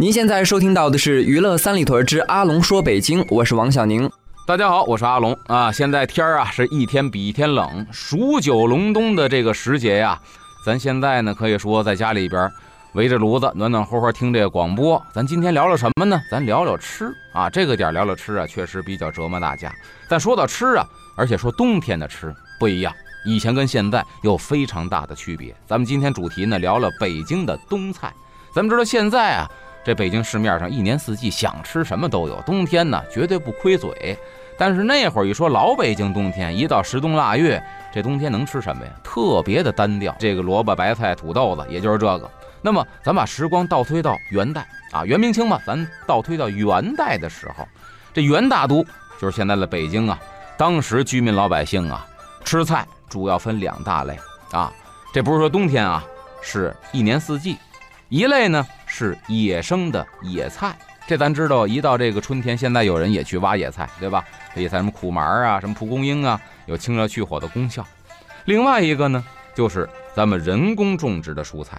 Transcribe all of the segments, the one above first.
您现在收听到的是《娱乐三里屯之阿龙说北京》，我是王小宁。大家好，我是阿龙啊。现在天儿啊是一天比一天冷，数九隆冬的这个时节呀，咱现在呢可以说在家里边围着炉子暖暖和和听这个广播。咱今天聊聊什么呢？咱聊聊吃啊。这个点聊聊吃啊，确实比较折磨大家。但说到吃啊，而且说冬天的吃不一样，以前跟现在有非常大的区别。咱们今天主题呢聊了北京的冬菜。咱们知道现在啊。这北京市面上一年四季想吃什么都有，冬天呢绝对不亏嘴。但是那会儿一说老北京冬天，一到十冬腊月，这冬天能吃什么呀？特别的单调，这个萝卜、白菜、土豆子，也就是这个。那么咱把时光倒推到元代啊，元明清嘛，咱倒推到元代的时候，这元大都就是现在的北京啊。当时居民老百姓啊，吃菜主要分两大类啊，这不是说冬天啊，是一年四季。一类呢是野生的野菜，这咱知道，一到这个春天，现在有人也去挖野菜，对吧？野菜什么苦麻啊，什么蒲公英啊，有清热去火的功效。另外一个呢，就是咱们人工种植的蔬菜。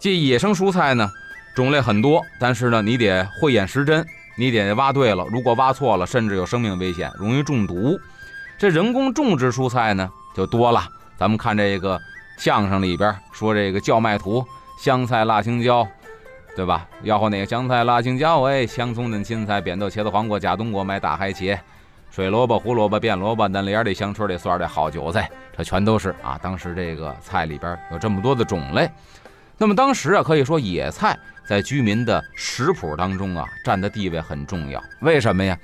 这野生蔬菜呢，种类很多，但是呢，你得慧眼识真，你得挖对了。如果挖错了，甚至有生命危险，容易中毒。这人工种植蔬菜呢，就多了。咱们看这个相声里边说这个叫卖图。香菜、辣青椒，对吧？要后那个香菜、辣青椒，哎，香葱嫩青菜、扁豆、茄子、黄瓜、假冬瓜、买大海茄、水萝卜、胡萝卜、变萝卜、嫩芽的、香椿的、蒜的、好韭菜，这全都是啊。当时这个菜里边有这么多的种类，那么当时啊，可以说野菜在居民的食谱当中啊，占的地位很重要。为什么呀？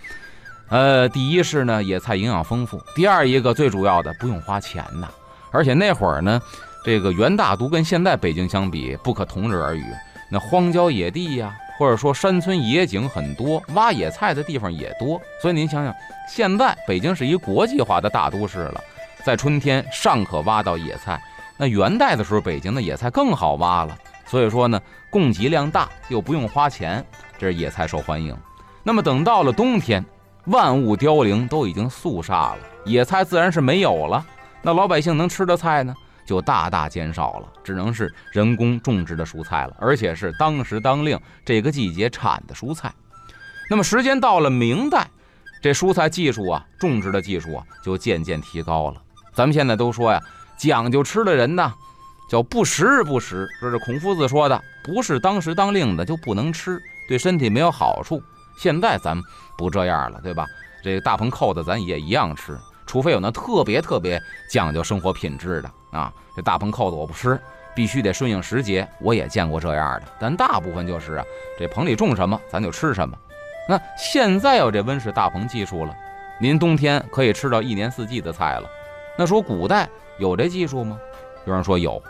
呃，第一是呢，野菜营养丰富；第二一个最主要的，不用花钱呐，而且那会儿呢。这个元大都跟现在北京相比，不可同日而语。那荒郊野地呀，或者说山村野景很多，挖野菜的地方也多。所以您想想，现在北京是一国际化的大都市了，在春天尚可挖到野菜。那元代的时候，北京的野菜更好挖了。所以说呢，供给量大又不用花钱，这是野菜受欢迎。那么等到了冬天，万物凋零，都已经肃杀了，野菜自然是没有了。那老百姓能吃的菜呢？就大大减少了，只能是人工种植的蔬菜了，而且是当时当令这个季节产的蔬菜。那么时间到了明代，这蔬菜技术啊，种植的技术啊，就渐渐提高了。咱们现在都说呀，讲究吃的人呢，叫不时不食，这是孔夫子说的，不是当时当令的就不能吃，对身体没有好处。现在咱们不这样了，对吧？这个大棚扣子咱也一样吃。除非有那特别特别讲究生活品质的啊，这大棚扣子我不吃，必须得顺应时节。我也见过这样的，但大部分就是啊，这棚里种什么咱就吃什么。那现在有这温室大棚技术了，您冬天可以吃到一年四季的菜了。那说古代有这技术吗？有人说有，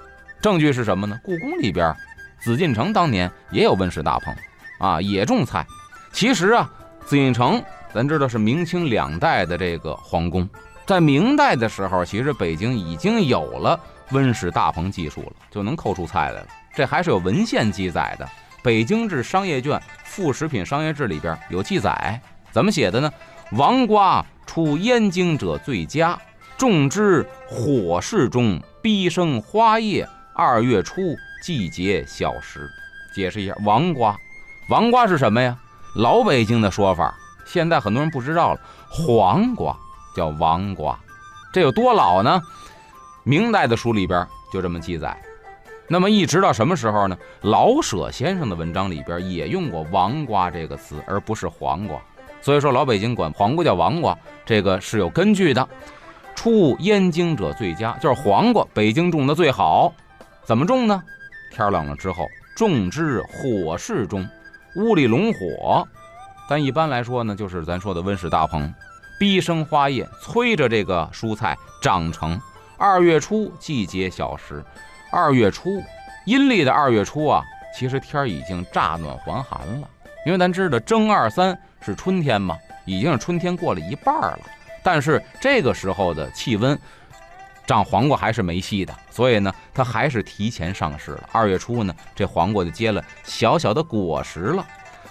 证据是什么呢？故宫里边，紫禁城当年也有温室大棚，啊，也种菜。其实啊，紫禁城咱知道是明清两代的这个皇宫。在明代的时候，其实北京已经有了温室大棚技术了，就能扣出菜来了。这还是有文献记载的，《北京志商业卷副食品商业志》里边有记载，怎么写的呢？王瓜出燕京者最佳，种之火室中，逼生花叶。二月初，季节小时。解释一下，王瓜，王瓜是什么呀？老北京的说法，现在很多人不知道了，黄瓜。叫王瓜，这有多老呢？明代的书里边就这么记载。那么一直到什么时候呢？老舍先生的文章里边也用过“王瓜”这个词，而不是黄瓜。所以说老北京管黄瓜叫王瓜，这个是有根据的。出燕京者最佳，就是黄瓜，北京种的最好。怎么种呢？天冷了之后，种之火室中，屋里笼火。但一般来说呢，就是咱说的温室大棚。逼生花叶，催着这个蔬菜长成。二月初，季节小时。二月初，阴历的二月初啊，其实天儿已经乍暖还寒了。因为咱知道正二三是春天嘛，已经是春天过了一半了。但是这个时候的气温，长黄瓜还是没戏的，所以呢，它还是提前上市了。二月初呢，这黄瓜就结了小小的果实了。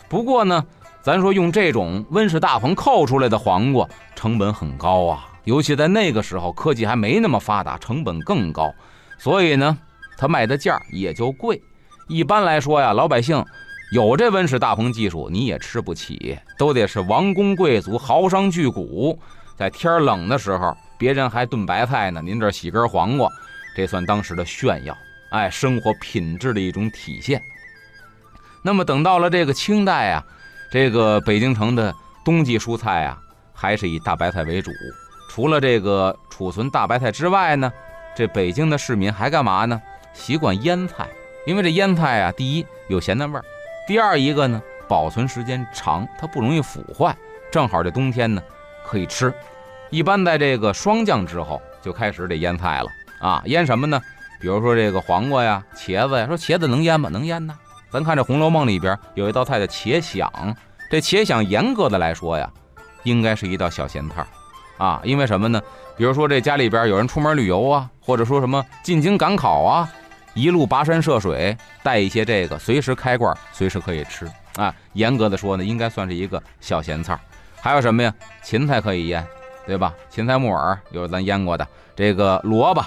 不过呢，咱说用这种温室大棚扣出来的黄瓜，成本很高啊，尤其在那个时候，科技还没那么发达，成本更高，所以呢，它卖的价也就贵。一般来说呀，老百姓有这温室大棚技术，你也吃不起，都得是王公贵族、豪商巨贾，在天冷的时候，别人还炖白菜呢，您这洗根黄瓜，这算当时的炫耀，哎，生活品质的一种体现。那么等到了这个清代啊，这个北京城的冬季蔬菜啊，还是以大白菜为主。除了这个储存大白菜之外呢，这北京的市民还干嘛呢？习惯腌菜。因为这腌菜啊，第一有咸淡味儿，第二一个呢保存时间长，它不容易腐坏，正好这冬天呢可以吃。一般在这个霜降之后就开始得腌菜了啊，腌什么呢？比如说这个黄瓜呀、茄子呀，说茄子能腌吗？能腌呢。咱看这《红楼梦》里边有一道菜叫茄鲞，这且想严格的来说呀，应该是一道小咸菜儿啊，因为什么呢？比如说这家里边有人出门旅游啊，或者说什么进京赶考啊。一路跋山涉水，带一些这个，随时开罐，随时可以吃啊。严格的说呢，应该算是一个小咸菜儿。还有什么呀？芹菜可以腌，对吧？芹菜木耳有咱腌过的。这个萝卜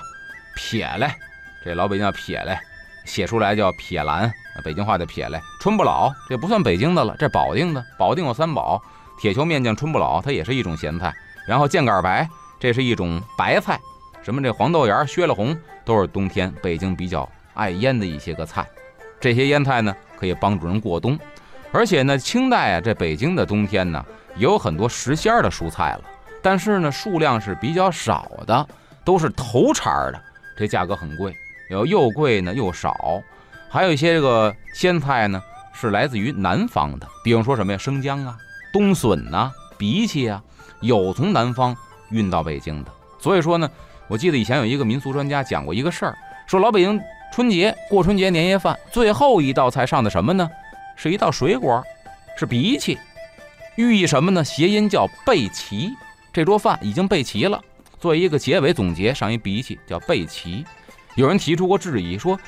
撇来，这老北京叫撇来，写出来叫撇兰，北京话叫撇来。春不老，这不算北京的了，这保定的。保定有三宝：铁球面酱春不老，它也是一种咸菜。然后箭杆白，这是一种白菜。什么这黄豆芽、薛了红，都是冬天北京比较。爱腌的一些个菜，这些腌菜呢可以帮助人过冬，而且呢，清代啊，这北京的冬天呢也有很多时鲜的蔬菜了，但是呢数量是比较少的，都是头茬的，这价格很贵，有又贵呢又少，还有一些这个鲜菜呢是来自于南方的，比方说什么呀，生姜啊、冬笋呐、荸荠啊，有从南方运到北京的。所以说呢，我记得以前有一个民俗专家讲过一个事儿，说老北京。春节过春节年夜饭最后一道菜上的什么呢？是一道水果，是荸荠，寓意什么呢？谐音叫备齐。这桌饭已经备齐了，作为一个结尾总结，上一荸荠叫备齐。有人提出过质疑，说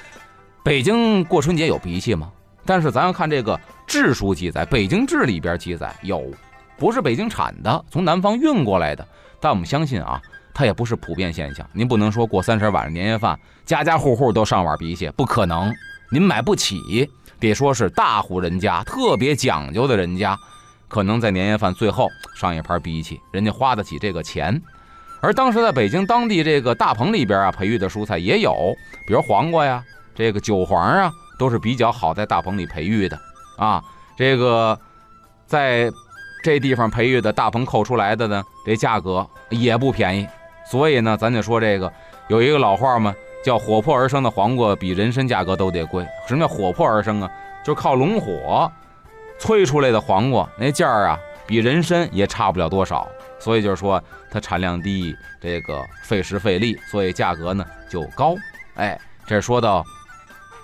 北京过春节有荸荠吗？但是咱要看这个志书记载，《北京志》里边记载有，不是北京产的，从南方运过来的。但我们相信啊。它也不是普遍现象，您不能说过三十晚上年夜饭，家家户户都上碗荸荠，不可能，您买不起。得说是大户人家，特别讲究的人家，可能在年夜饭最后上一盘荸荠，人家花得起这个钱。而当时在北京当地这个大棚里边啊，培育的蔬菜也有，比如黄瓜呀，这个韭黄啊，都是比较好在大棚里培育的啊。这个在这地方培育的大棚扣出来的呢，这价格也不便宜。所以呢，咱就说这个有一个老话嘛，叫“火破而生的黄瓜比人参价格都得贵”。什么叫火破而生啊？就靠龙火催出来的黄瓜，那价儿啊，比人参也差不了多少。所以就是说，它产量低，这个费时费力，所以价格呢就高。哎，这说到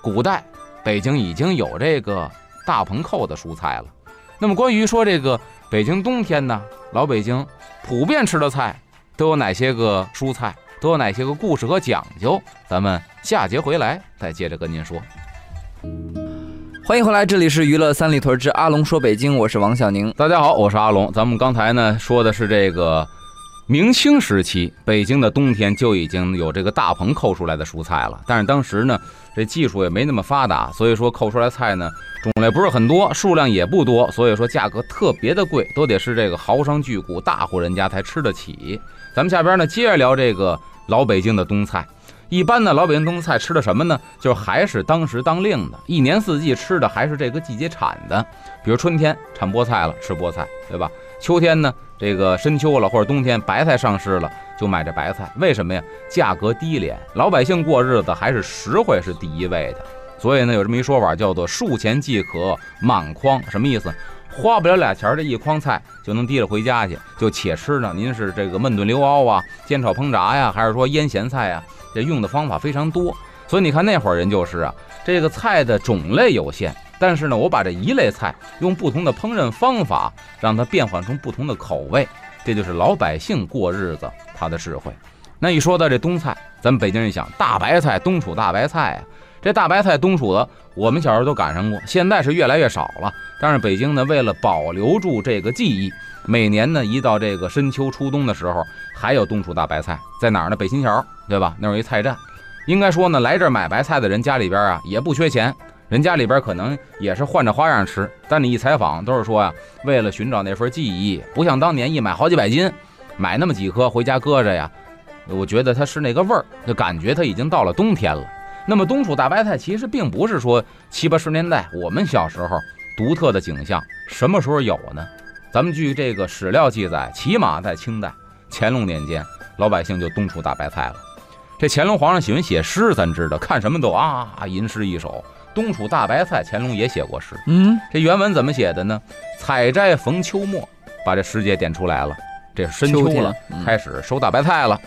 古代，北京已经有这个大棚扣的蔬菜了。那么关于说这个北京冬天呢，老北京普遍吃的菜。都有哪些个蔬菜？都有哪些个故事和讲究？咱们下节回来再接着跟您说。欢迎回来，这里是娱乐三里屯之阿龙说北京，我是王小宁。大家好，我是阿龙。咱们刚才呢说的是这个明清时期北京的冬天就已经有这个大棚扣出来的蔬菜了，但是当时呢这技术也没那么发达，所以说扣出来菜呢种类不是很多，数量也不多，所以说价格特别的贵，都得是这个豪商巨贾、大户人家才吃得起。咱们下边呢，接着聊这个老北京的冬菜。一般呢，老北京冬菜吃的什么呢？就还是当时当令的，一年四季吃的还是这个季节产的。比如春天产菠菜了，吃菠菜，对吧？秋天呢，这个深秋了，或者冬天白菜上市了，就买这白菜。为什么呀？价格低廉，老百姓过日子还是实惠是第一位的。所以呢，有这么一说法，叫做“数钱即可满筐”，什么意思？花不了俩钱儿，这一筐菜就能提着回家去，就且吃呢。您是这个焖炖溜熬啊，煎炒烹炸呀，还是说腌咸菜呀？这用的方法非常多。所以你看那会儿人就是啊，这个菜的种类有限，但是呢，我把这一类菜用不同的烹饪方法，让它变换成不同的口味，这就是老百姓过日子他的智慧。那一说到这冬菜，咱们北京人一想，大白菜，冬储大白菜啊，这大白菜冬储的，我们小时候都赶上过，现在是越来越少了。但是北京呢，为了保留住这个记忆，每年呢一到这个深秋初冬的时候，还有冬储大白菜，在哪儿呢？北新桥，对吧？那有一菜站。应该说呢，来这儿买白菜的人家里边啊也不缺钱，人家里边可能也是换着花样吃。但你一采访，都是说呀，为了寻找那份记忆，不像当年一买好几百斤，买那么几颗回家搁着呀。我觉得它是那个味儿，就感觉它已经到了冬天了。那么冬储大白菜其实并不是说七八十年代我们小时候独特的景象，什么时候有呢？咱们据这个史料记载，起码在清代乾隆年间，老百姓就冬储大白菜了。这乾隆皇上喜欢写诗，咱知道，看什么都啊吟诗一首。冬储大白菜，乾隆也写过诗。嗯，这原文怎么写的呢？采摘逢秋末，把这时节点出来了。这深秋了，开始收大白菜了，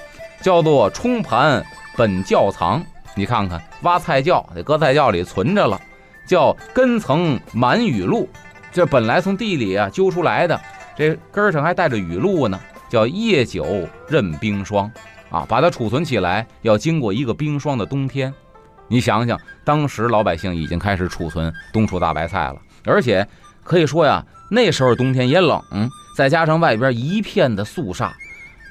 叫做冲盘本窖藏。你看看，挖菜窖得搁菜窖里存着了，叫根层满雨露。这本来从地里啊揪出来的，这根上还带着雨露呢，叫夜久任冰霜。啊，把它储存起来，要经过一个冰霜的冬天。你想想，当时老百姓已经开始储存冬储大白菜了，而且可以说呀，那时候冬天也冷，再加上外边一片的肃杀，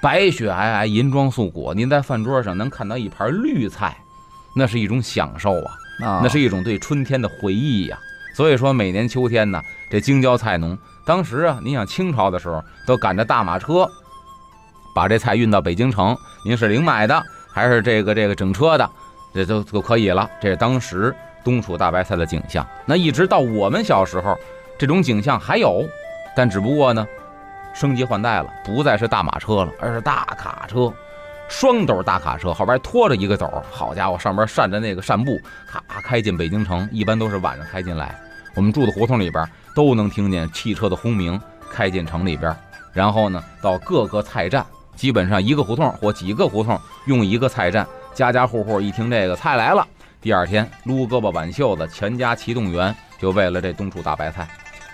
白雪皑皑，银装素裹，您在饭桌上能看到一盘绿菜，那是一种享受啊，那是一种对春天的回忆呀。所以说，每年秋天呢，这京郊菜农当时啊，你想清朝的时候，都赶着大马车。把这菜运到北京城，您是零买的还是这个这个整车的，这都都可以了。这是当时冬储大白菜的景象。那一直到我们小时候，这种景象还有，但只不过呢，升级换代了，不再是大马车了，而是大卡车，双斗大卡车，后边拖着一个斗，好家伙，上边扇着那个扇布，咔开进北京城，一般都是晚上开进来。我们住的胡同里边都能听见汽车的轰鸣，开进城里边，然后呢，到各个菜站。基本上一个胡同或几个胡同用一个菜站，家家户户一听这个菜来了，第二天撸胳膊挽袖子，全家齐动员，就为了这冬储大白菜。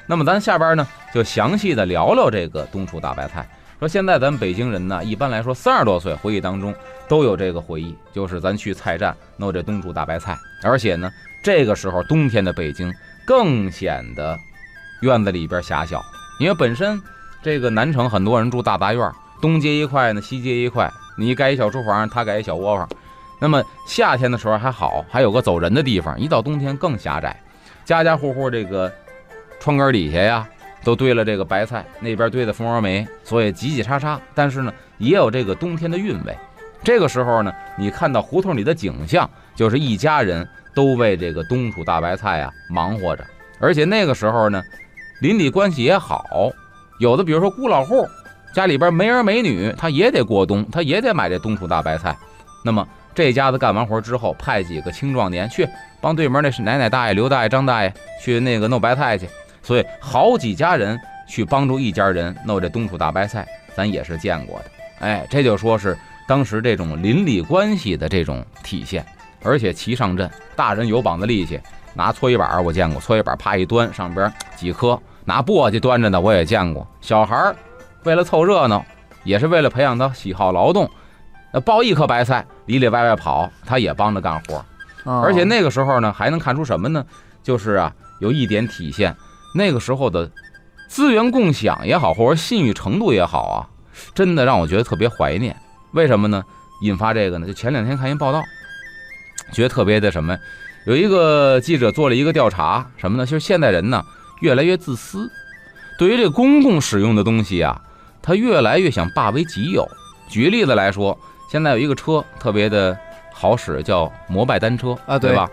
那么咱下边呢，就详细的聊聊这个冬储大白菜。说现在咱北京人呢，一般来说三十多岁回忆当中都有这个回忆，就是咱去菜站弄这冬储大白菜，而且呢，这个时候冬天的北京更显得院子里边狭小，因为本身这个南城很多人住大杂院。东接一块呢，西接一块，你盖一小厨房，他盖一小窝房。那么夏天的时候还好，还有个走人的地方。一到冬天更狭窄，家家户户这个窗根底下呀，都堆了这个白菜，那边堆的蜂窝煤，所以挤挤叉叉。但是呢，也有这个冬天的韵味。这个时候呢，你看到胡同里的景象，就是一家人都为这个冬储大白菜啊忙活着。而且那个时候呢，邻里关系也好，有的比如说孤老户。家里边没儿没女，他也得过冬，他也得买这冬储大白菜。那么这家子干完活之后，派几个青壮年去帮对门那是奶奶大爷、刘大爷、张大爷去那个弄白菜去。所以好几家人去帮助一家人弄这冬储大白菜，咱也是见过的。哎，这就说是当时这种邻里关系的这种体现。而且齐上阵，大人有膀子力气，拿搓衣板我见过，搓衣板啪一端，上边几颗；拿簸箕端着呢，我也见过。小孩儿。为了凑热闹，也是为了培养他喜好劳动，那抱一颗白菜里里外外跑，他也帮着干活。而且那个时候呢，还能看出什么呢？就是啊，有一点体现，那个时候的资源共享也好，或者信誉程度也好啊，真的让我觉得特别怀念。为什么呢？引发这个呢？就前两天看一报道，觉得特别的什么？有一个记者做了一个调查，什么呢？就是现代人呢越来越自私，对于这公共使用的东西啊。他越来越想霸为己有。举例子来说，现在有一个车特别的好使，叫摩拜单车啊，对吧？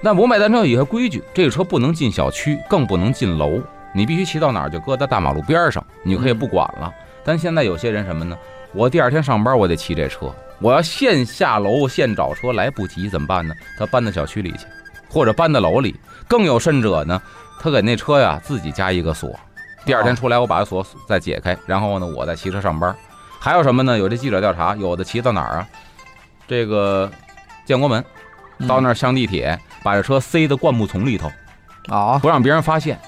那摩拜单车有一些规矩，这个车不能进小区，更不能进楼，你必须骑到哪儿就搁在大马路边上，你可以不管了。但现在有些人什么呢？我第二天上班我得骑这车，我要现下楼现找车来不及怎么办呢？他搬到小区里去，或者搬到楼里。更有甚者呢，他给那车呀自己加一个锁。第二天出来，我把锁再解开，然后呢，我再骑车上班。还有什么呢？有这记者调查，有的骑到哪儿啊？这个建国门，到那儿上地铁，把这车塞到灌木丛里头，啊，不让别人发现。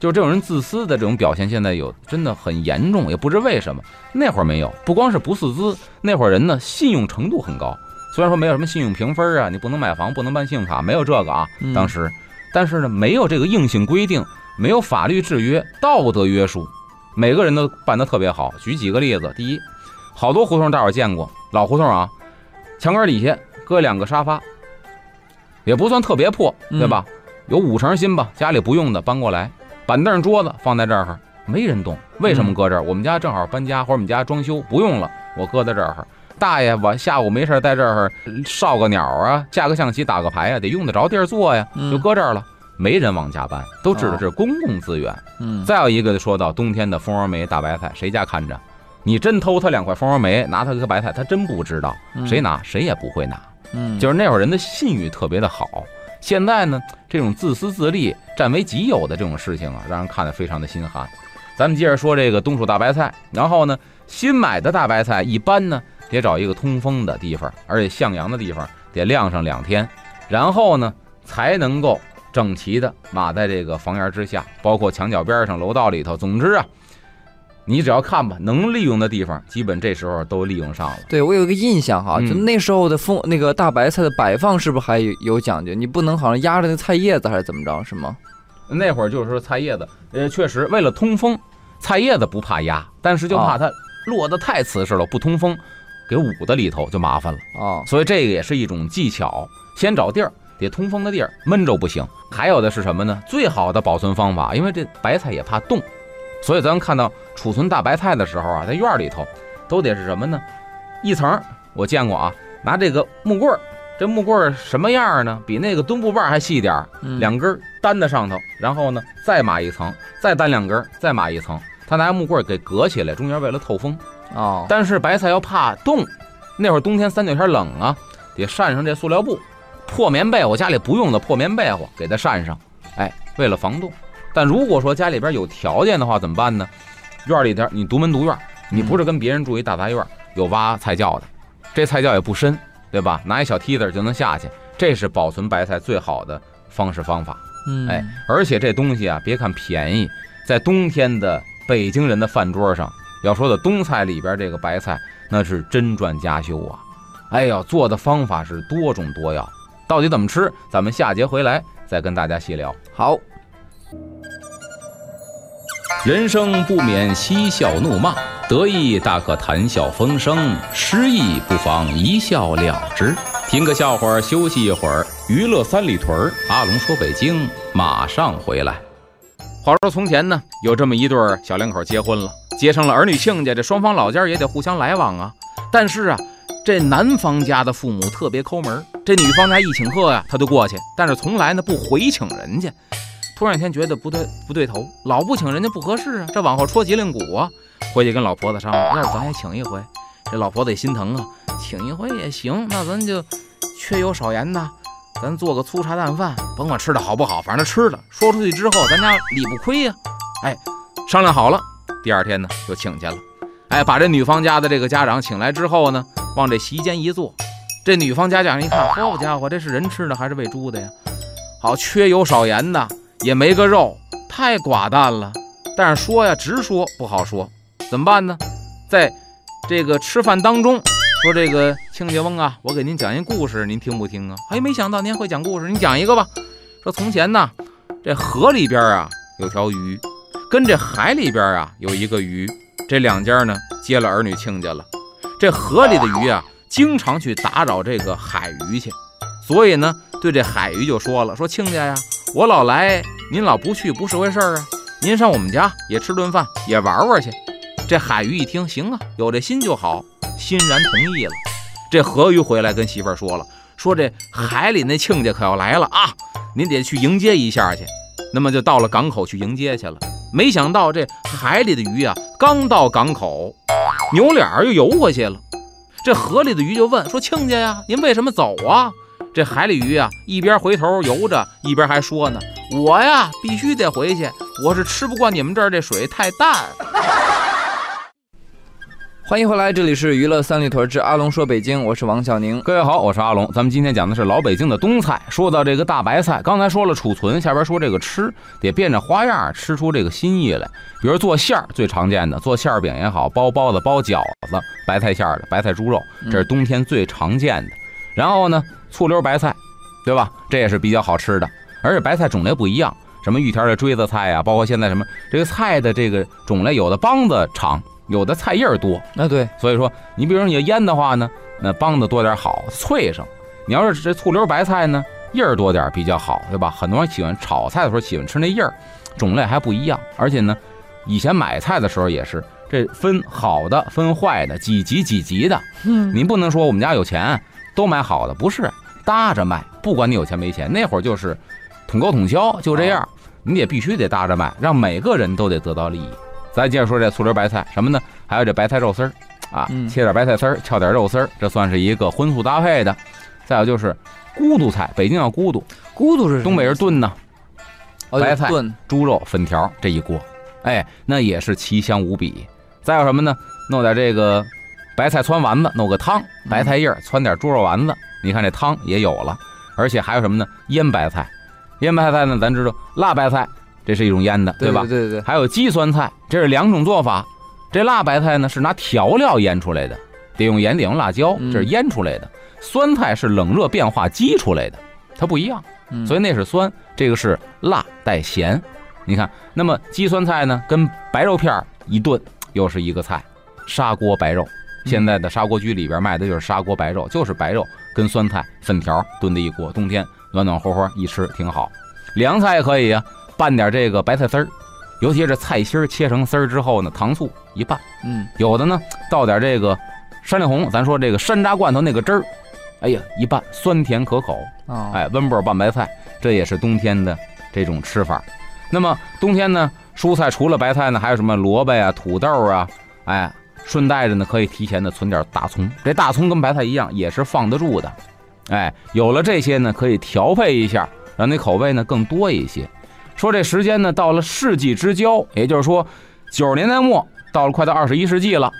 就是这种人自私的这种表现，现在有真的很严重，也不知为什么。那会儿没有，不光是不自私，那会儿人呢信用程度很高。虽然说没有什么信用评分啊，你不能买房，不能办信用卡，没有这个啊，嗯当时，但是呢，没有这个硬性规定，没有法律制约、道德约束，每个人都办得特别好。举几个例子，第一，好多胡同大伙儿见过，老胡同啊，墙根底下搁两个沙发，也不算特别破，对吧？有五成新吧，家里不用的搬过来，板凳、桌子放在这儿，没人动。为什么搁这儿？我们家正好搬家，或者我们家装修不用了，我搁在这儿。大爷，我下午没事儿在这儿烧个鸟啊，下个象棋，打个牌啊，得用得着地儿坐呀，嗯就搁这儿了。没人往家搬，都指的是公共资源。嗯，再有一个，说到冬天的蜂窝煤、大白菜，谁家看着？你真偷他两块蜂窝煤，拿他颗白菜，他真不知道。嗯谁拿谁也不会拿。嗯，就是那会儿人的信誉特别的好。现在呢，这种自私自利、占为己有的这种事情啊，让人看得非常的心寒。咱们接着说这个冬储大白菜，然后呢，新买的大白菜一般呢得找一个通风的地方，而且向阳的地方得晾上两天，然后呢才能够整齐的码在这个房檐之下，包括墙角边上、楼道里头。总之啊，你只要看吧，能利用的地方，基本这时候都利用上了。对我有一个印象哈，嗯就那时候的风那个大白菜的摆放是不是还有有讲究？你不能好像压着那菜叶子还是怎么着，是吗？那会儿就是说菜叶子，呃，确实为了通风，菜叶子不怕压，但是就怕它落得太瓷实了，不通风，给捂在里头就麻烦了。啊，所以这个也是一种技巧，先找地儿，得通风的地儿，闷着不行。还有的是什么呢？最好的保存方法，因为这白菜也怕冻，所以咱们看到储存大白菜的时候啊，在院儿里头都得是什么呢？一层我见过啊，拿这个木棍儿，这木棍儿什么样儿呢？比那个墩布棒还细点儿。嗯两根儿担在上头，然后呢再码一层，再单两根儿，再码一层。他拿木棍儿给隔起来，中间为了透风。哦，但是白菜要怕冻，那会儿冬天三九天冷啊，得扇上这塑料布，破棉被，我家里不用的破棉被我给它扇上，哎，为了防冻。但如果说家里边有条件的话，怎么办呢？院里边你独门独院，你不是跟别人住一大杂院，有挖菜窖的，这菜窖也不深，对吧？拿一小梯子就能下去，这是保存白菜最好的方式方法。嗯，哎，而且这东西啊，别看便宜，在冬天的北京人的饭桌上，要说的冬菜里边这个白菜，那是真赚家修啊！哎呦，做的方法是多种多样，到底怎么吃？咱们下节回来再跟大家细聊。好，人生不免嬉笑怒骂，得意大可谈笑风生，失意不妨一笑了之。听个笑话，休息一会儿。娱乐三里屯儿，阿龙说北京，马上回来。话说从前呢，有这么一对儿小两口结婚了，结成了儿女亲家，这双方老家也得互相来往啊。但是啊，这男方家的父母特别抠门，这女方家一请客呀、他就过去，但是从来呢不回请人家。突然一天觉得不对不对头，老不请人家不合适啊，这往后戳脊梁骨啊。回去跟老婆子商量，要是咱也请一回，这老婆子也心疼啊，请一回也行，那咱就缺油少盐呐，咱做个粗茶淡饭，甭管吃的好不好，反正吃了，说出去之后咱家理不亏呀、哎，商量好了，第二天呢就请去了。哎，把这女方家的这个家长请来之后呢，往这席间一坐，这女方家长一看，好家伙，这是人吃的还是喂猪的呀？好，缺油少盐的，也没个肉，太寡淡了。但是说呀，直说不好说，怎么办呢？在这个吃饭当中，说这个亲家翁啊，我给您讲一故事，您听不听啊？哎，没想到您会讲故事，您讲一个吧。说从前呢，这河里边啊有条鱼，跟这海里边啊有一个鱼，这两家呢接了儿女亲家了。这河里的鱼啊，经常去打扰这个海鱼去，所以呢，对这海鱼就说了：“说亲家呀，我老来，您老不去，不是回事儿啊。您上我们家也吃顿饭，也玩玩去。”这海鱼一听，行啊，有这心就好，欣然同意了。这河鱼回来跟媳妇儿说了，说这海里那亲家可要来了啊，您得去迎接一下去。那么就到了港口去迎接去了。没想到这海里的鱼啊，刚到港口，扭脸儿又游回去了。这河里的鱼就问说：“亲家呀，您为什么走啊？”这海里鱼啊，一边回头游着，一边还说呢：“我呀，必须得回去，我是吃不惯你们这儿这水太淡。”欢迎回来，这里是娱乐三里屯之阿龙说北京，我是王小宁。各位好，我是阿龙。咱们今天讲的是老北京的冬菜。说到这个大白菜，刚才说了储存，下边说这个吃，得变着花样吃出这个新意来。比如做馅儿，最常见的做馅儿饼也好，包包子、包饺子，白菜馅儿的白菜猪肉，这是冬天最常见的。然后呢，醋溜白菜，对吧？这也是比较好吃的，而且白菜种类不一样，什么玉田的锥子菜呀，包括现在什么这个菜的这个种类，有的帮子长。有的菜叶多，那对，所以说你比如说你要腌的话呢，那帮子多点好，脆生。你要是这醋溜白菜呢，叶儿多点比较好，对吧？很多人喜欢炒菜的时候喜欢吃那叶儿，种类还不一样。而且呢，以前买菜的时候也是这分好的分坏的，几级几级的。嗯，您不能说我们家有钱都买好的，不是搭着卖。不管你有钱没钱，那会儿就是统购统销，就这样，你也必须得搭着卖，让每个人都得得到利益。咱接着说这醋溜白菜什么呢？还有这白菜肉丝儿啊，切点白菜丝儿，翘点肉丝儿，这算是一个荤素搭配的。再有就是咕嘟菜，北京叫咕嘟，咕嘟是东北人炖呢，白菜炖猪肉粉条这一锅，哎，那也是奇香无比。再有什么呢？弄点这个白菜汆丸子，弄个汤，白菜叶汆点猪肉丸子，你看这汤也有了。而且还有什么呢？腌白菜，腌白菜呢，咱知道辣白菜。这是一种腌的，对吧？对对对。还有鸡酸菜，这是两种做法。这辣白菜呢是拿调料腌出来的，得用盐，得用辣椒，这是腌出来的。酸菜是冷热变化激出来的，它不一样。所以那是酸，这个是辣带咸。你看，那么鸡酸菜呢，跟白肉片一炖，又是一个菜，砂锅白肉。现在的砂锅居里边卖的就是砂锅白肉，就是白肉跟酸菜粉条炖的一锅，冬天暖暖和和一吃挺好。凉菜也可以啊。拌点这个白菜丝儿，尤其是菜心儿切成丝儿之后呢，糖醋一拌，嗯，有的呢倒点这个山里红，咱说这个山楂罐头那个汁儿，哎呀一拌酸甜可口，哎温波拌白菜，这也是冬天的这种吃法。那么冬天呢，蔬菜除了白菜呢，还有什么萝卜呀、土豆啊，哎，顺带着呢可以提前的存点大葱，这大葱跟白菜一样也是放得住的，哎，有了这些呢，可以调配一下，让那口味呢更多一些。说这时间呢，到了世纪之交，也就是说九十年代末，到了快到二十一世纪了。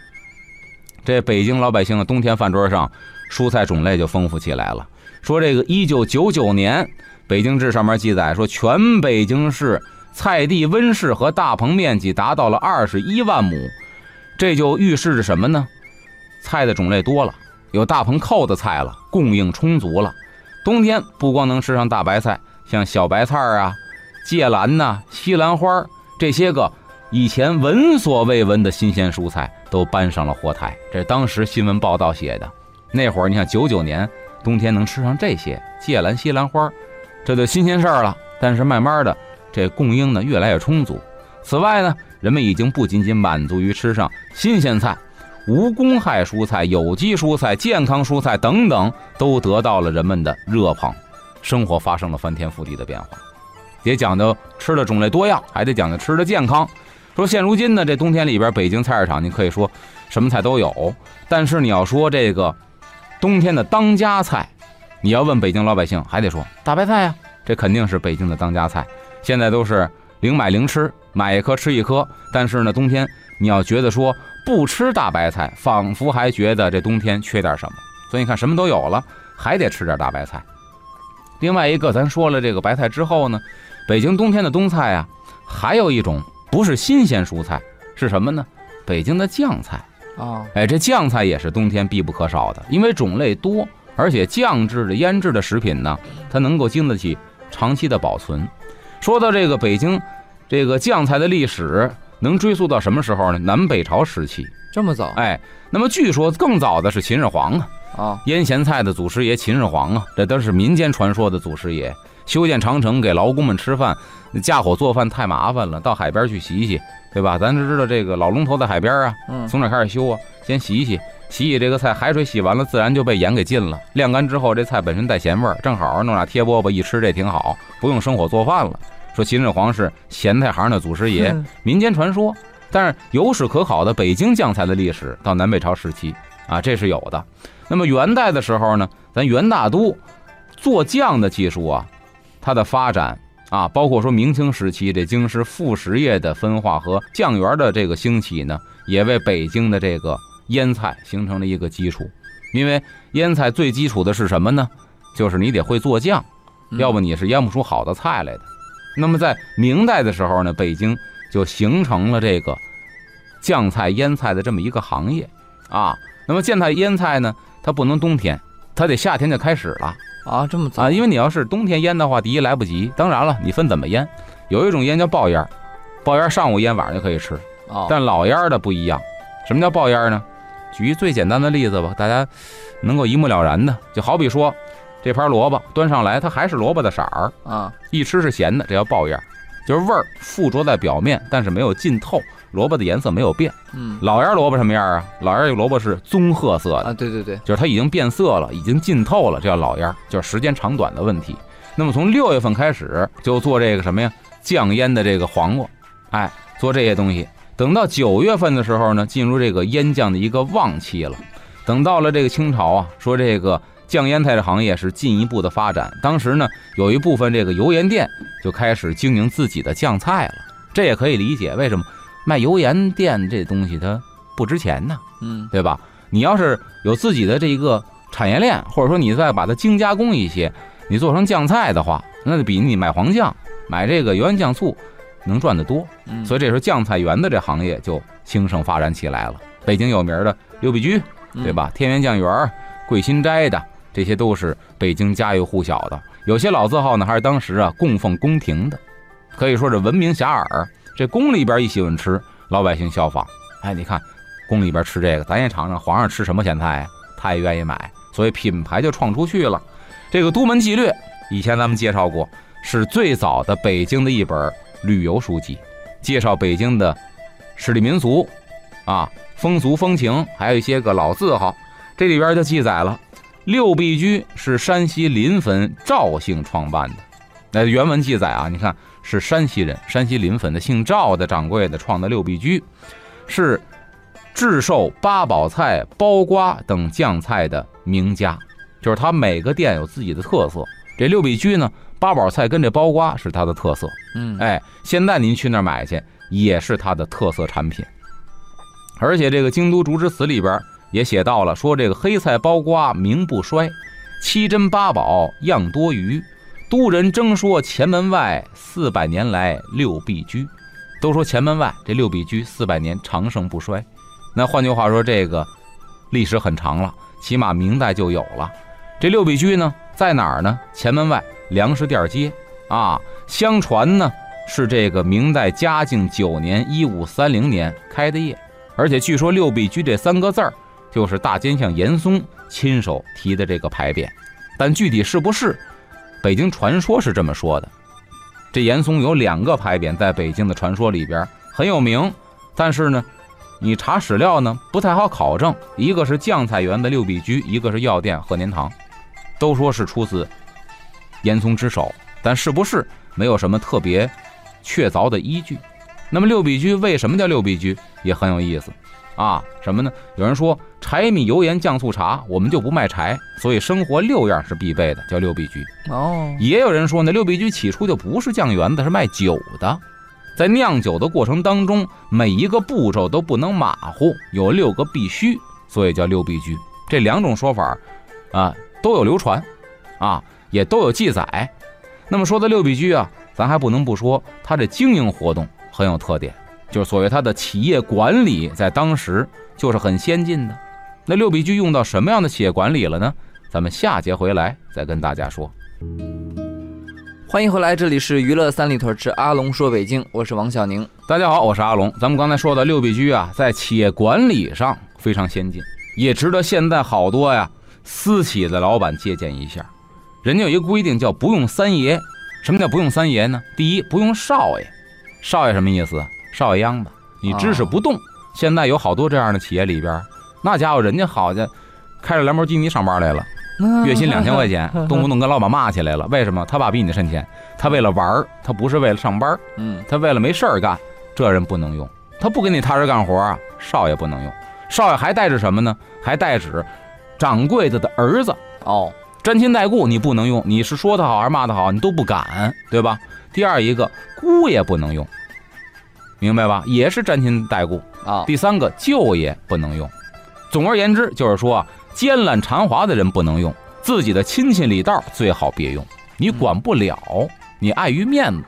这北京老百姓的冬天饭桌上，蔬菜种类就丰富起来了。说这个一九九九年《北京志》上面记载说，全北京市菜地温室和大棚面积达到了二十一万亩，这就预示着什么呢？菜的种类多了，有大棚扣的菜了，供应充足了。冬天不光能吃上大白菜，像小白菜啊。芥兰呐，西兰花这些个以前闻所未闻的新鲜蔬菜都搬上了货台。这当时新闻报道写的。那会儿你看，九九年冬天能吃上这些芥兰、西兰花，这就新鲜事儿了。但是慢慢的，这供应呢越来越充足。此外呢，人们已经不仅仅满足于吃上新鲜菜，无公害蔬菜、有机蔬菜、健康蔬菜等等，都得到了人们的热捧，生活发生了翻天覆地的变化。也讲究吃的种类多样，还得讲究吃的健康。说现如今呢，这冬天里边，北京菜市场你可以说什么菜都有。但是你要说这个冬天的当家菜，你要问北京老百姓，还得说大白菜呀，这肯定是北京的当家菜。现在都是零买零吃，买一颗吃一颗。但是呢，冬天你要觉得说不吃大白菜，仿佛还觉得这冬天缺点什么。所以你看，什么都有了，还得吃点大白菜。另外一个，咱说了这个白菜之后呢。北京冬天的冬菜啊，还有一种不是新鲜蔬菜，是什么呢？北京的酱菜啊，哎，这酱菜也是冬天必不可少的，因为种类多，而且酱制的、腌制的食品呢，它能够经得起长期的保存。说到这个北京这个酱菜的历史，能追溯到什么时候呢？南北朝时期，这么早？哎，那么据说更早的是秦始皇啊，啊，腌咸菜的祖师爷秦始皇啊，这都是民间传说的祖师爷。修建长城给劳工们吃饭，架火做饭太麻烦了，到海边去洗洗，对吧？咱就知道这个老龙头在海边啊，从哪开始修啊？先洗洗，洗洗这个菜，海水洗完了，自然就被盐给浸了。晾干之后，这菜本身带咸味儿，正好弄俩贴饽饽一吃，这挺好，不用生火做饭了。说秦始皇是咸菜行的祖师爷，民间传说，但是有史可考的北京酱菜的历史到南北朝时期啊，这是有的。那么元代的时候呢，咱元大都做酱的技术啊。它的发展啊，包括说明清时期这京师副食业的分化和酱园的这个兴起呢，也为北京的这个腌菜形成了一个基础。因为腌菜最基础的是什么呢？就是你得会做酱，嗯要不你是腌不出好的菜来的。那么在明代的时候呢，北京就形成了这个酱菜腌菜的这么一个行业啊。那么酱菜腌菜呢，它不能冬天，它得夏天就开始了啊，这么早啊。因为你要是冬天腌的话，第一来不及，当然了，你分怎么腌，有一种腌叫爆腌儿，爆腌儿上午腌晚上就可以吃，哦，但老腌儿的不一样。什么叫爆腌儿呢？举一最简单的例子吧，大家能够一目了然的，就好比说这盘萝卜端上来，它还是萝卜的色儿，啊，一吃是咸的，这叫爆腌，就是味儿附着在表面，但是没有浸透，萝卜的颜色没有变。嗯老腌萝卜什么样啊？老腌萝卜是棕褐色的，啊，对对对，就是它已经变色了，已经浸透了，这叫老腌，就是时间长短的问题。那么从六月份开始就做这个什么呀？酱腌的这个黄瓜，哎，做这些东西。等到九月份的时候呢，进入这个腌酱的一个旺期了。等到了这个清朝啊，说这个酱腌菜这行业是进一步的发展。当时呢，有一部分这个油盐店就开始经营自己的酱菜了。这也可以理解，为什么卖油盐店这东西它不值钱呢？嗯对吧？你要是有自己的这一个产业链，或者说你再把它精加工一些，你做成酱菜的话，那就比你买黄酱、买这个油盐酱醋能赚得多。嗯，所以这时候酱菜园的这行业就兴盛发展起来了。北京有名的六必居，对？吧？天元酱园、桂新斋的，这些都是北京家喻户晓的。有些老字号呢，还是当时啊供奉宫廷的，可以说是闻名遐迩。这宫里边一喜欢吃，老百姓效仿。哎，你看宫里边吃这个，咱也尝尝皇上吃什么咸菜呀？他也愿意买，所以品牌就创出去了。这个《都门纪略》以前咱们介绍过，是最早的北京的一本旅游书籍，介绍北京的市里民俗啊、风俗风情，还有一些个老字号。这里边就记载了，六必居是山西临汾赵姓创办的。那原文记载啊，你看是山西人，山西临汾的姓赵的掌柜的创的六必居，是制售八宝菜、包瓜等酱菜的名家，就是他每个店有自己的特色。这六必居呢，八宝菜跟这包瓜是它的特色。嗯，哎，现在您去那儿买去，也是它的特色产品。而且这个《京都竹枝词》里边也写到了，说这个黑菜包瓜名不衰，七珍八宝样多余。都人争说前门外四百年来六必居，都说前门外这六必居四百年长盛不衰。那换句话说，这个历史很长了，起码明代就有了。这六必居呢，在哪儿呢？前门外粮食店街啊。相传呢是这个明代嘉靖九年（一五三零年）开的业，而且据说六必居这三个字儿就是大奸相严嵩亲手提的这个牌匾，但具体是不是，北京传说是这么说的。这严嵩有两个牌匾在北京的传说里边很有名，但是呢，你查史料呢不太好考证，一个是酱菜园的六必居，一个是药店鹤年堂，都说是出自严嵩之手，但是不是没有什么特别确凿的依据。那么六必居为什么叫六必居也很有意思啊？什么呢？有人说柴米油盐酱醋茶，我们就不卖柴，所以生活六样是必备的，叫六必居。哦，也有人说呢，六必居起初就不是酱园子，是卖酒的。在酿酒的过程当中，每一个步骤都不能马虎，有六个必须，所以叫六必居。这两种说法啊都有流传，啊也都有记载。那么说到六必居啊，咱还不能不说它这经营活动很有特点，就是所谓它的企业管理在当时就是很先进的。那六必居用到什么样的企业管理了呢？咱们下节回来再跟大家说。欢迎回来，这里是娱乐三里屯之阿龙说北京，我是王小宁。大家好，我是阿龙。咱们刚才说的六必居啊，在企业管理上非常先进，也值得现在好多呀私企的老板借鉴一下。人家有一个规定叫不用三爷。什么叫不用三爷呢？第一，不用少爷。少爷什么意思？少爷秧子，你知识不动。现在有好多这样的企业里边，那家伙人家好家开着兰博基尼上班来了。月薪两千块钱，动不动跟老板骂起来了。为什么？他爸比你趁钱，他为了玩儿，他不是为了上班，嗯，他为了没事儿干，这人不能用。他不给你踏实干活啊，少爷不能用。少爷还带着什么呢？还带指掌柜子的儿子，哦，沾亲带故你不能用。你是说他好还是骂他好，你都不敢，对吧？第二一个姑爷不能用，明白吧？也是沾亲带故。啊，第三个舅爷不能用，总而言之，就是说啊，奸懒馋滑的人不能用，自己的亲戚里道最好别用。你管不了，你碍于面子，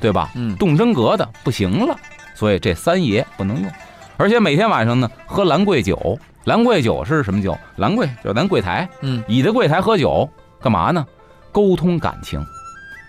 对吧？嗯，动真格的不行了，所以这三爷不能用。而且每天晚上呢，喝兰桂酒。兰桂酒是什么酒？兰桂就是咱柜台，嗯，倚着柜台喝酒，干嘛呢？沟通感情。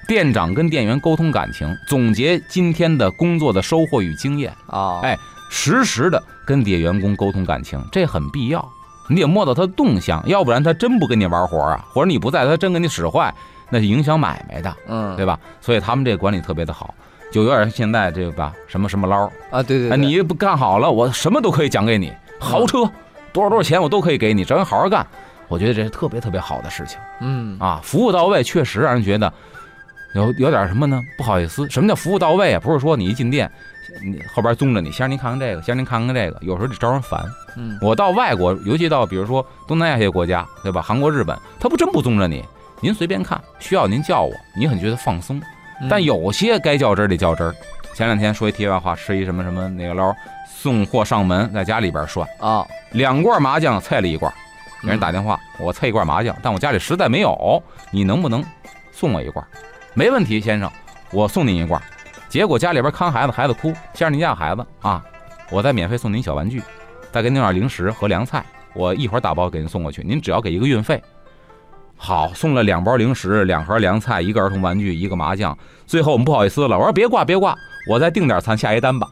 店长跟店员沟通感情，总结今天的工作的收获与经验。哦，哎，实时的跟底下员工沟通感情，这很必要。你得摸到他的动向，要不然他真不跟你玩活啊，或者你不在，他真给你使坏，那是影响买卖的，嗯，对吧？所以他们这管理特别的好，就有点现在这个吧，什么什么捞啊，对对你不干好了，我什么都可以讲给你，豪车多少多少钱我都可以给你，只要你好好干。我觉得这是特别特别好的事情嗯啊，服务到位，确实让人觉得有有点什么呢？不好意思，什么叫服务到位啊？不是说你一进店，你后边宗着你，先让您看看这个，先让您看看这个，有时候就招人烦。嗯我到外国，尤其到比如说东南亚这些国家，对吧？韩国、日本，他不真不宗着你，您随便看，需要您叫我，你很觉得放松。嗯但有些该较真儿得较真儿。前两天说一题外话，吃一什么什么那个捞，送货上门，在家里边涮啊，两罐麻酱，菜了一罐。给人打嗯电话，我菜一罐麻酱，但我家里实在没有，你能不能送我一罐？没问题，先生，我送您一罐。结果家里边看孩子，孩子哭，先生您家孩子啊，我再免费送您小玩具，再给您点零食和凉菜，我一会儿打包给您送过去，您只要给一个运费。好，送了两包零食，两盒凉菜，一个儿童玩具，一个麻将。最后我们不好意思了，我说别挂别挂，我再订点餐下一单吧。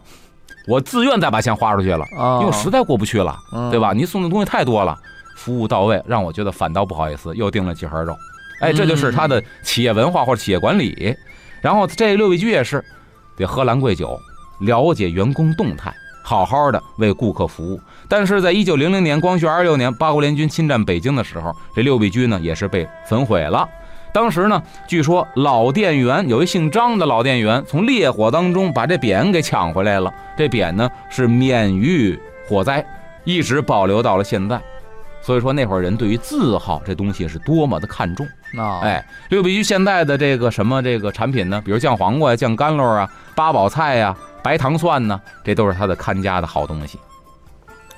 我自愿再把钱花出去了，啊，因为我实在过不去了。嗯对吧？您送的东西太多了，服务到位，让我觉得反倒不好意思，又订了几盒肉。哎，这就是他的企业文化或者企业管理。然后这六必居也是得喝兰桂酒，了解员工动态，好好的为顾客服务。但是在一九零零年光绪二十六年八国联军侵占北京的时候，这六味居呢也是被焚毁了。当时呢，据说老店员有一姓张的老店员从烈火当中把这匾给抢回来了，这匾呢是免于火灾，一直保留到了现在。所以说那会儿人对于字号这东西是多么的看重。那哎，六必居现在的这个什么这个产品呢？比如酱黄瓜呀、酱干酪啊、八宝菜呀、白糖蒜呢，这都是他的看家的好东西。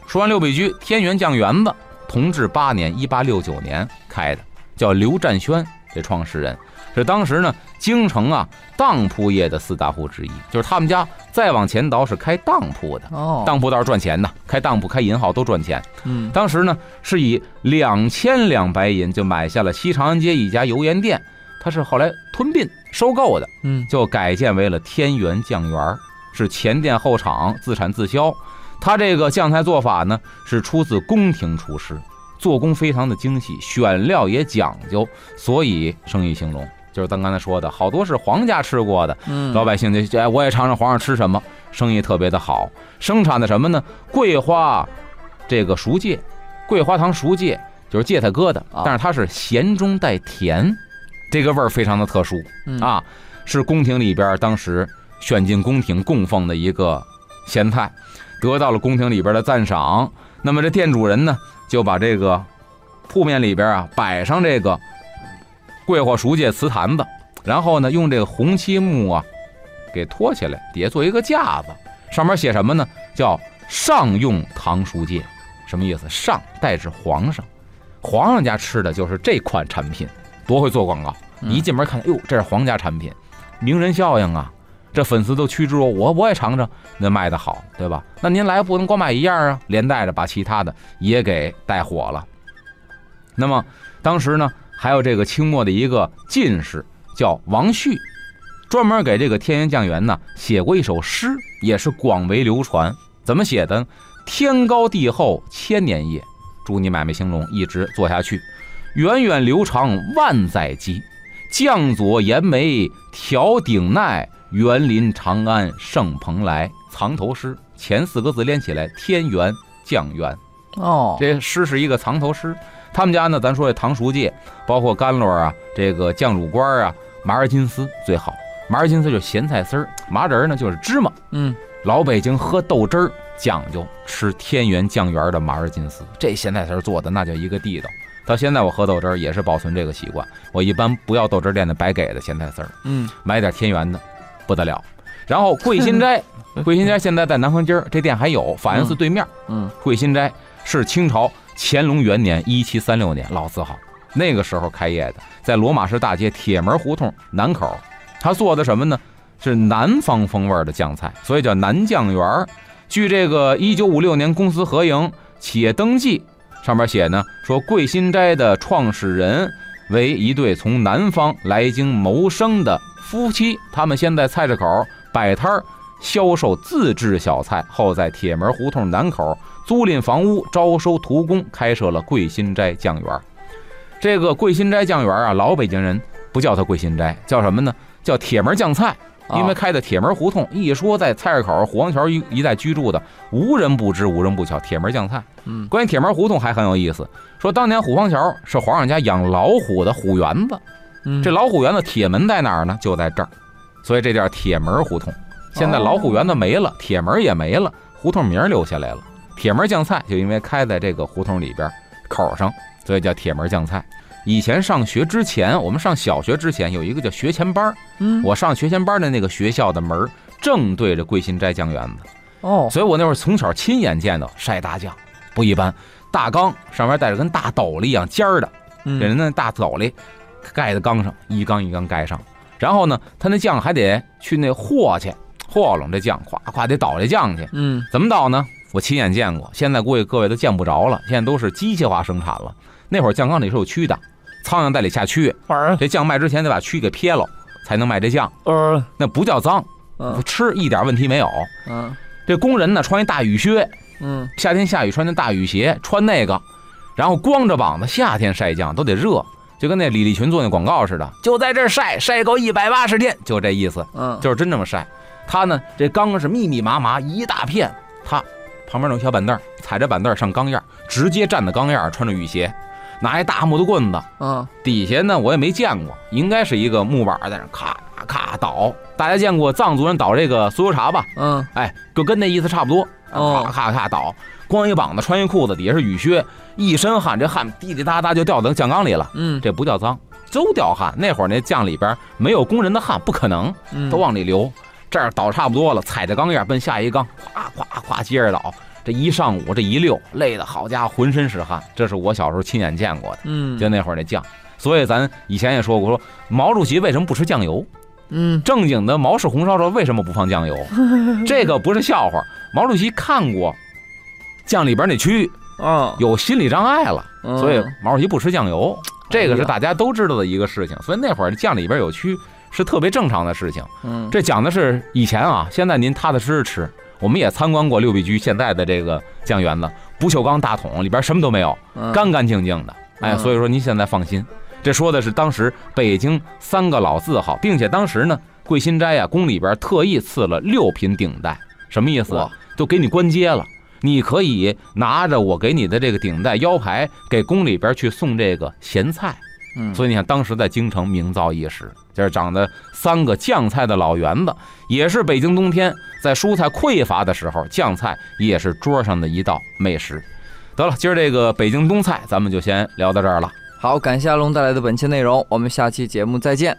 说完六必居，天元酱园子，同治八年（一八六九年）开的，叫刘占轩，这创始人这当时呢京城啊当铺业的四大户之一，就是他们家再往前倒是开当铺的。哦，当铺倒是赚钱的，开当铺、开银号都赚钱。嗯当时呢，是以两千两白银就买下了西长安街一家油盐店，他是后来吞并收购的，嗯就改建为了天元酱园儿，是前店后厂，自产自销。他这个酱菜做法呢，是出自宫廷厨师，做工非常的精细，选料也讲究，所以生意兴隆。就是咱刚才说的，好多是皇家吃过的，嗯，老百姓就哎，我也尝尝皇上吃什么，生意特别的好。生产的什么呢？桂花这个熟芥，桂花糖熟芥就是芥菜疙瘩啊，但是它是咸中带甜，这个味儿非常的特殊嗯啊，是宫廷里边当时选进宫廷供奉的一个咸菜，得到了宫廷里边的赞赏。那么这店主人呢，就把这个铺面里边啊摆上这个桂花熟芥瓷坛子，然后呢用这个红漆木啊给托起来，底下做一个架子，上面写什么呢？叫上用糖熟芥，什么意思？上代指皇上，皇上家吃的就是这款产品，多会做广告！一进门看，哟，这是皇家产品，名人效应啊！这粉丝都趋之若鹜，我我也尝尝，那卖的好，对吧？那您来不能光买一样啊，连带着把其他的也给带火了。那么当时呢，还有这个清末的一个进士叫王旭，专门给这个天元酱园呢写过一首诗，也是广为流传。怎么写的？天高地厚千年业，祝你买卖兴隆，一直做下去，源远流长万载基。将佐严眉调鼎鼐，园林长安盛蓬莱。藏头诗前四个字连起来，天元酱园。哦，这诗是一个藏头诗。他们家呢，咱说这糖熟芥，包括干酪啊，这个酱乳瓜啊，麻儿金丝最好。麻儿金丝就是咸菜丝儿，麻仁儿呢就是芝麻。嗯老北京喝豆汁儿讲究吃天元酱园的麻儿金丝，这咸菜丝儿做的那叫一个地道。到现在我喝豆汁儿也是保存这个习惯，我一般不要豆汁儿店的白给的咸菜丝儿，嗯买点天元的，不得了。然后桂新斋，桂新斋现在在南河街儿这店还有，法源寺对面。嗯桂新斋是清朝乾隆元年一七三六年，老字号，那个时候开业的，在罗马市大街铁门胡同南口。他做的什么呢？是南方风味的酱菜，所以叫南酱园儿。据这个一九五六年公司合营企业登记上面写呢，说桂新斋的创始人为一对从南方来京谋生的夫妻，他们先在菜市口摆摊销售自制小菜，后在铁门胡同南口租赁房屋招收徒工，开设了桂新斋酱园儿。这个桂新斋酱园儿啊，老北京人不叫它桂新斋，叫什么呢？叫铁门酱菜。因为开的铁门胡同，一说在菜市口虎王桥一一带居住的，无人不知，无人不晓。铁门酱菜，嗯，关于铁门胡同还很有意思。说当年虎王桥是皇上家养老虎的虎园子，嗯这老虎园子铁门在哪儿呢？就在这儿，所以这叫铁门胡同。现在老虎园子没了，铁门也没了，胡同名儿留下来了。铁门酱菜就因为开在这个胡同里边口上，所以叫铁门酱菜。以前上学之前，我们上小学之前有一个叫学前班儿，嗯我上学前班的那个学校的门正对着桂新斋酱园子，哦所以我那会儿从小亲眼见到晒大酱，不一般。大缸上面带着跟大斗笠一样尖儿的，嗯给人那大斗笠盖在缸上，一缸一缸盖上。然后呢，他那酱还得去那和去，和拢这酱，咵咵得倒这酱去。嗯怎么倒呢？我亲眼见过，现在估计各位都见不着了，现在都是机械化生产了。那会儿酱缸里是有蛆的，苍蝇在里下蛆，这酱卖之前得把蛆给撇了，才能卖这酱。呃那不叫脏，嗯吃一点问题没有。嗯这工人呢穿一大雨靴，嗯夏天下雨穿那大雨鞋，穿那个，然后光着膀子，夏天晒酱都得热，就跟那李立群做那广告似的，就在这儿晒，晒够一百八十天，就这意思，嗯就是真这么晒。他呢，这缸是密密麻麻一大片，他旁边有小板凳，踩着板凳上缸沿儿，直接站在缸沿儿，穿着雨鞋，拿一大木头棍子，嗯底下呢我也没见过，应该是一个木板在那儿咔咔倒。大家见过藏族人倒这个酥油茶吧？嗯哎，就跟那意思差不多，哦咔咔咔倒，光一膀子，穿一裤子，底下是雨靴，一身汗，这汗滴滴答答就掉到酱缸里了，嗯这不叫脏，都掉汗。那会儿那酱里边没有工人的汗，不可能，嗯都往里流。这儿倒差不多了，踩着钢沿奔下一缸，咵咵咵接着倒。这一上午，这一溜，累得好家伙，浑身是汗。这是我小时候亲眼见过的，嗯就那会儿那酱。所以咱以前也说过，说毛主席为什么不吃酱油？嗯正经的毛氏红烧肉为什么不放酱油？这个不是笑话。毛主席看过酱里边那蛆，啊有心理障碍了，嗯所以毛主席不吃酱油。这个是大家都知道的一个事情。所以那会儿酱里边有蛆是特别正常的事情。嗯这讲的是以前啊，现在您踏踏实实吃。我们也参观过六必居现在的这个酱园子，不锈钢大桶里边什么都没有，嗯干干净净的。哎，嗯所以说您现在放心。这说的是当时北京三个老字号，并且当时呢，桂新斋啊宫里边特意赐了六品顶戴，什么意思哇？都给你官阶了，你可以拿着我给你的这个顶戴腰牌，给宫里边去送这个咸菜。嗯所以你看，当时在京城名噪一时，这是长的三个酱菜的老园子，也是北京冬天在蔬菜匮乏的时候，酱菜也是桌上的一道美食。得了，今儿这个北京冬菜咱们就先聊到这儿了。好，感谢阿龙带来的本期内容，我们下期节目再见。